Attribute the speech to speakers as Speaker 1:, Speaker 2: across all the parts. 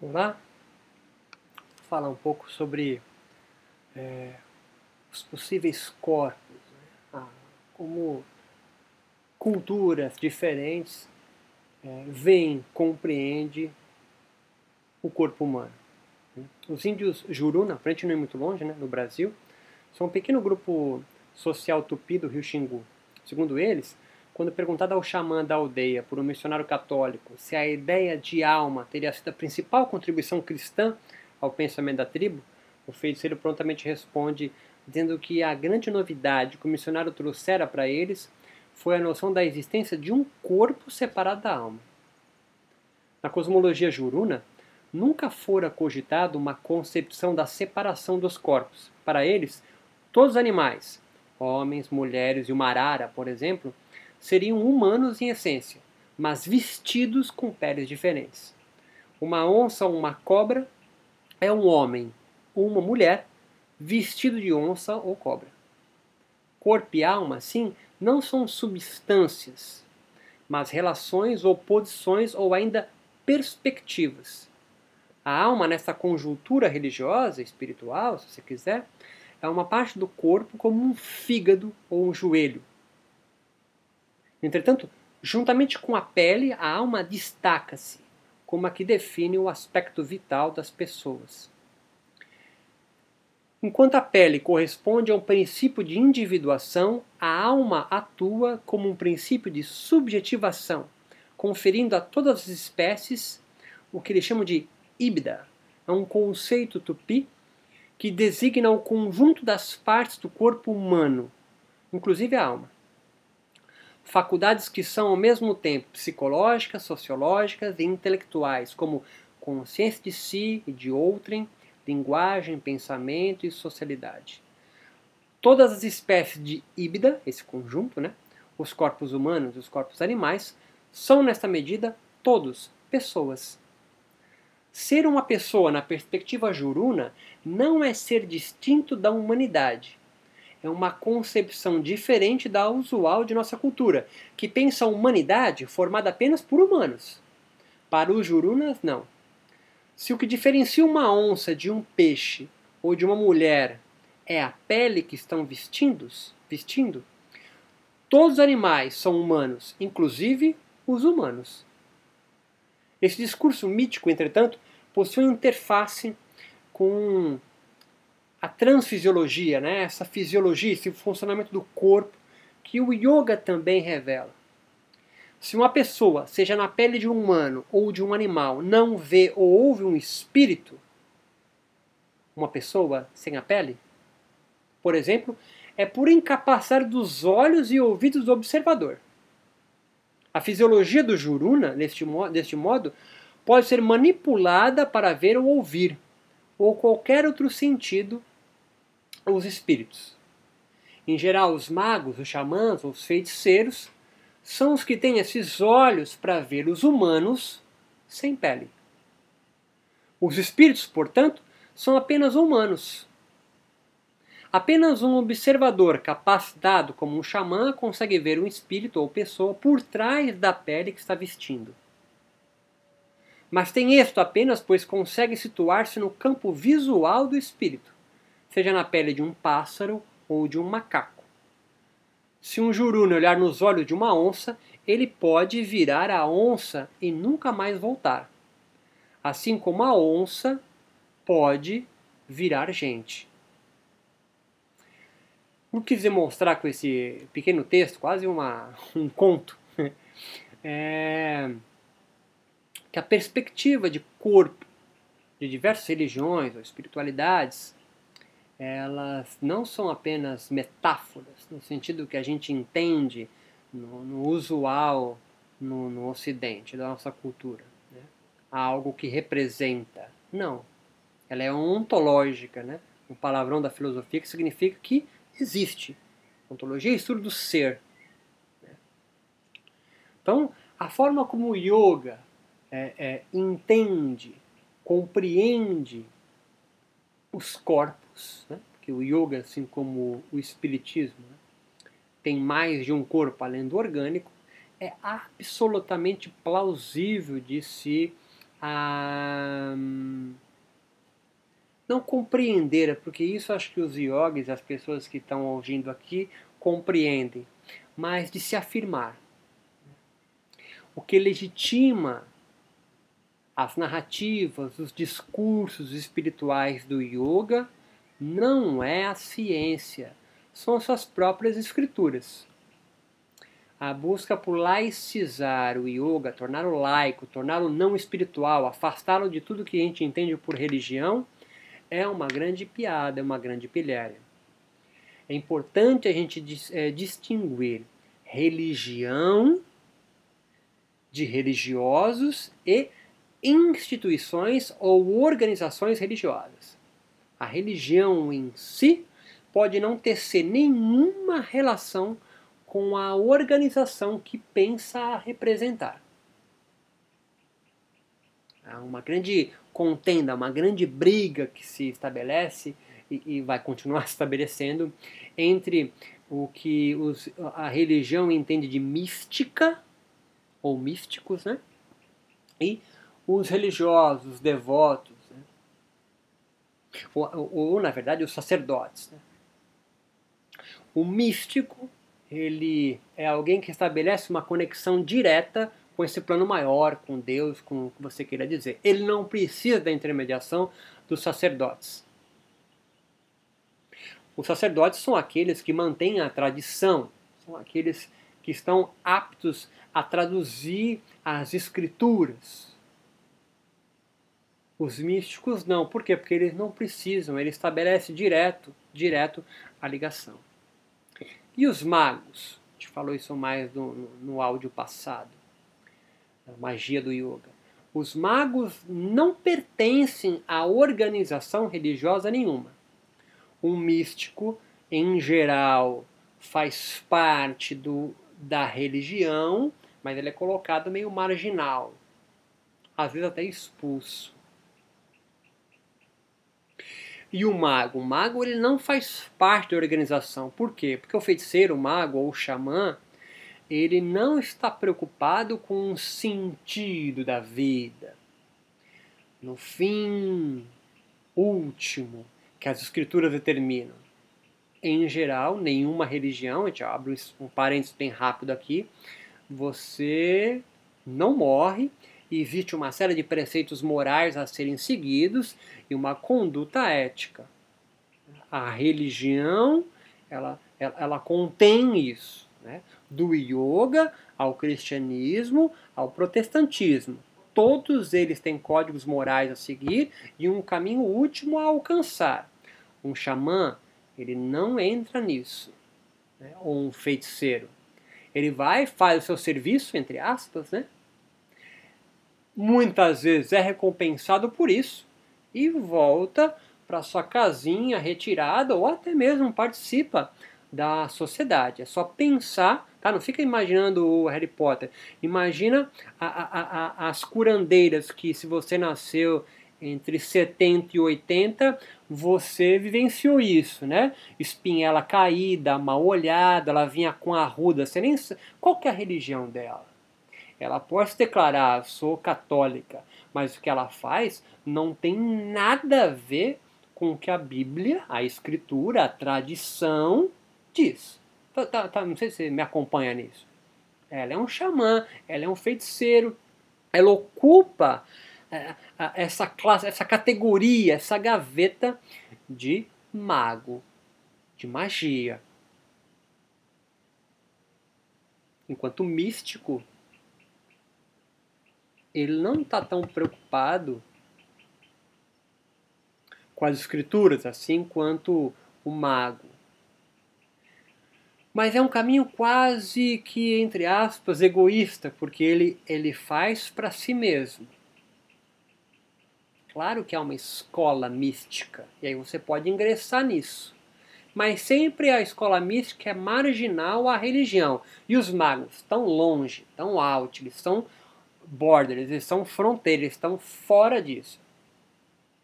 Speaker 1: Vamos lá? Falar um pouco sobre é, os possíveis corpos, né? ah, como culturas diferentes é, veem, compreendem o corpo humano. Né? Os índios Juruna, para a gente não ir muito longe, né, no Brasil, são um pequeno grupo social tupi do rio Xingu. Segundo eles, quando perguntado ao xamã da aldeia por um missionário católico se a ideia de alma teria sido a principal contribuição cristã ao pensamento da tribo, o feiticeiro prontamente responde dizendo que a grande novidade que o missionário trouxera para eles foi a noção da existência de um corpo separado da alma. Na cosmologia juruna, nunca fora cogitado uma concepção da separação dos corpos. Para eles, todos os animais, homens, mulheres e uma arara, por exemplo, seriam humanos em essência, mas vestidos com peles diferentes. Uma onça ou uma cobra é um homem ou uma mulher vestido de onça ou cobra. Corpo e alma, sim, não são substâncias, mas relações ou posições ou ainda perspectivas. A alma, nessa conjuntura religiosa, espiritual, se você quiser, é uma parte do corpo como um fígado ou um joelho, Entretanto, juntamente com a pele, a alma destaca-se como a que define o aspecto vital das pessoas. Enquanto a pele corresponde a um princípio de individuação, a alma atua como um princípio de subjetivação, conferindo a todas as espécies o que eles chamam de híbrida. É um conceito tupi que designa o conjunto das partes do corpo humano, inclusive a alma faculdades que são ao mesmo tempo psicológicas, sociológicas e intelectuais, como consciência de si e de outrem, linguagem, pensamento e socialidade. Todas as espécies de híbrida, esse conjunto, né, os corpos humanos e os corpos animais, são nesta medida todos pessoas. Ser uma pessoa na perspectiva juruna não é ser distinto da humanidade, é uma concepção diferente da usual de nossa cultura, que pensa a humanidade formada apenas por humanos. Para os jurunas, não. Se o que diferencia uma onça de um peixe ou de uma mulher é a pele que estão vestindo, vestindo, todos os animais são humanos, inclusive os humanos. Esse discurso mítico, entretanto, possui interface com a transfisiologia, né? essa fisiologia, esse funcionamento do corpo, que o yoga também revela. Se uma pessoa, seja na pele de um humano ou de um animal, não vê ou ouve um espírito, uma pessoa sem a pele, por exemplo, é por incapacidade dos olhos e ouvidos do observador. A fisiologia do juruna, deste, deste modo, pode ser manipulada para ver ou ouvir, ou qualquer outro sentido os espíritos. Em geral, os magos, os xamãs, os feiticeiros, são os que têm esses olhos para ver os humanos sem pele. Os espíritos, portanto, são apenas humanos. Apenas um observador capacitado como um xamã consegue ver um espírito ou pessoa por trás da pele que está vestindo. Mas tem isto apenas pois consegue situar-se no campo visual do espírito seja na pele de um pássaro ou de um macaco. Se um juruna olhar nos olhos de uma onça, ele pode virar a onça e nunca mais voltar. Assim como a onça pode virar gente. O que quis demonstrar com esse pequeno texto, quase uma, um conto, é que a perspectiva de corpo de diversas religiões ou espiritualidades elas não são apenas metáforas, no sentido que a gente entende no, no usual no, no, Ocidente, da nossa cultura. Né? Algo que representa. Não. Ela é ontológica, né? um palavrão da filosofia que significa que existe. Ontologia é estudo do ser. Né? Então, a forma como o yoga é, é, entende, compreende os corpos, né? porque o yoga, assim como o espiritismo, né? tem mais de um corpo além do orgânico, é absolutamente plausível de se ah, não compreender, porque isso acho que os yogis, as pessoas que estão ouvindo aqui, compreendem, mas de se afirmar. O que legitima as narrativas, os discursos espirituais do yoga não é a ciência, são suas próprias escrituras. A busca por laicizar o yoga, torná-lo laico, torná-lo não espiritual, afastá-lo de tudo que a gente entende por religião, é uma grande piada, é uma grande pilhéria. É importante a gente é, distinguir religião de religiosos e instituições ou organizações religiosas. A religião em si pode não ter nenhuma relação com a organização que pensa representar. Há uma grande contenda, uma grande briga que se estabelece e, e vai continuar se estabelecendo entre o que os, a religião entende de mística, ou místicos, né? e os religiosos, os devotos? Ou, ou, ou, na verdade os sacerdotes. Né? O místico ele é alguém que estabelece uma conexão direta com esse plano maior, com Deus, com o que você queira dizer. Ele não precisa da intermediação dos sacerdotes. Os sacerdotes são aqueles que mantêm a tradição, são aqueles que estão aptos a traduzir as escrituras. Os místicos não, por quê? Porque eles não precisam, ele estabelece direto, direto a ligação. E os magos? A gente falou isso mais no, no, áudio passado. A magia do yoga. Os magos não pertencem a organização religiosa nenhuma. Um místico, em geral, faz parte do, da religião, mas ele é colocado meio marginal, às vezes até expulso. E o mago? O mago ele não faz parte da organização. Por quê? Porque o feiticeiro, o mago ou o xamã, ele não está preocupado com o sentido da vida. No fim último que as escrituras determinam. Em geral, nenhuma religião, a gente abre um parênteses bem rápido aqui, você não morre existe uma série de preceitos morais a serem seguidos e uma conduta ética. A religião, ela, ela, ela contém isso, né? do yoga ao cristianismo ao protestantismo. Todos eles têm códigos morais a seguir e um caminho último a alcançar. Um xamã, ele não entra nisso. Né? Ou um feiticeiro. Ele vai, faz o seu serviço, entre aspas, né? Muitas vezes é recompensado por isso e volta para sua casinha retirada ou até mesmo participa da sociedade. É só pensar, tá? Não fica imaginando o Harry Potter. Imagina a, a, a, as curandeiras que se você nasceu entre 70 e 80, você vivenciou isso, né? Espinhela caída, mal olhada, ela vinha com arruda, você nem qual que é a religião dela? Ela pode declarar, sou católica, mas o que ela faz não tem nada a ver com o que a Bíblia, a Escritura, a tradição diz. Tá, tá, tá, não sei se você me acompanha nisso. Ela é um xamã, ela é um feiticeiro, ela ocupa é, essa classe, essa categoria, essa gaveta de mago, de magia. Enquanto místico, ele não está tão preocupado com as escrituras, assim quanto o mago. Mas é um caminho quase que, entre aspas, egoísta, porque ele, ele faz para si mesmo. Claro que é uma escola mística, e aí você pode ingressar nisso. Mas sempre a escola mística é marginal à religião. E os magos estão longe, estão altos, eles estão borders, eles são fronteiras, eles estão fora disso.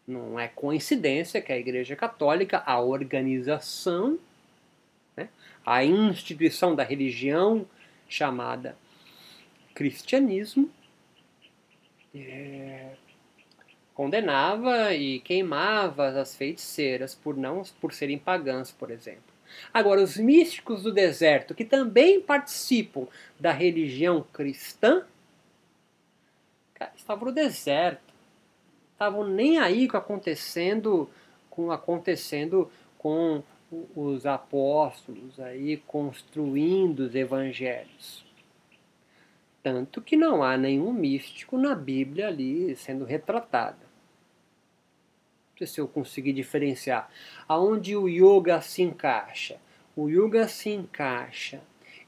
Speaker 1: Não é coincidência que a Igreja Católica, a organização, né, a instituição da religião chamada cristianismo, é, condenava e queimava as feiticeiras por não por serem pagãs, por exemplo. Agora, os místicos do deserto, que também participam da religião cristã, estavam no deserto. Estavam nem aí acontecendo com acontecendo com os apóstolos aí construindo os evangelhos. Tanto que não há nenhum místico na Bíblia ali sendo retratado sei se eu conseguir diferenciar. Aonde o yoga se encaixa? O yoga se encaixa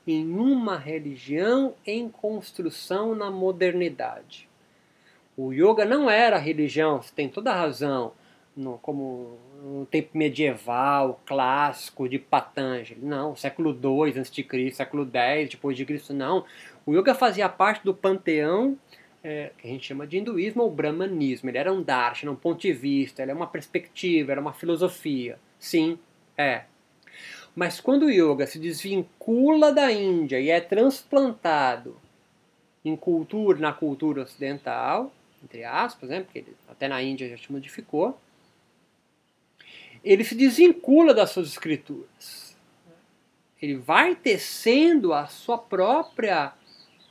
Speaker 1: em uma religião em construção na modernidade. O yoga não era religião, você tem toda a razão, no, como no tempo medieval, clássico, de Patanjali. Não, século II a.C., século X depois de Cristo, não. O yoga fazia parte do panteão é, que a gente chama de hinduísmo ou brahmanismo. Ele era um darshan, um ponto de vista, ele é uma perspectiva, era uma filosofia. Sim, é. Mas quando o yoga se desvincula da Índia e é transplantado em cultura, na cultura ocidental, entre aspas, né, porque ele, até na Índia já se modificou, ele se desvincula das suas escrituras. Ele vai tecendo a sua própria,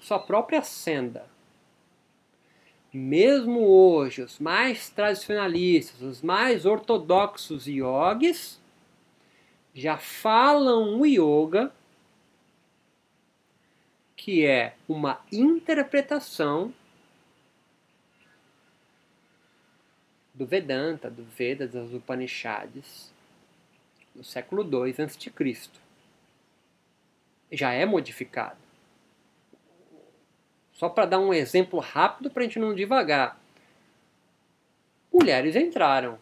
Speaker 1: sua própria senda mesmo hoje, os mais tradicionalistas, os mais ortodoxos yogis, já falam o yoga, que é uma interpretação do Vedanta, do Vedas, das Upanishads, do século II a.C. Já é modificado. Só para dar um exemplo rápido para a gente não devagar. Mulheres entraram.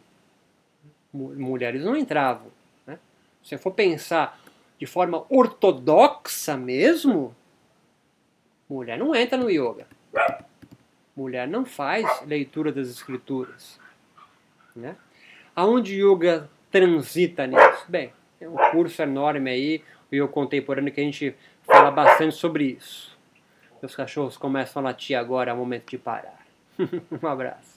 Speaker 1: Mulheres não entravam. Né? Se for pensar de forma ortodoxa mesmo, mulher não entra no yoga. Mulher não faz leitura das escrituras. Né? Aonde yoga transita nisso? Bem, tem um curso enorme aí, o yoga contemporâneo, que a gente fala bastante sobre isso. Os cachorros começam a latir agora, é o momento de parar. um abraço.